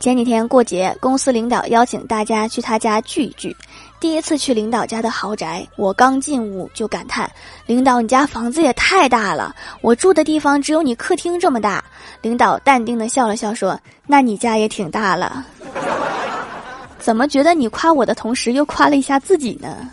前几天过节，公司领导邀请大家去他家聚一聚。第一次去领导家的豪宅，我刚进屋就感叹：“领导，你家房子也太大了，我住的地方只有你客厅这么大。”领导淡定的笑了笑说：“那你家也挺大了。”怎么觉得你夸我的同时又夸了一下自己呢？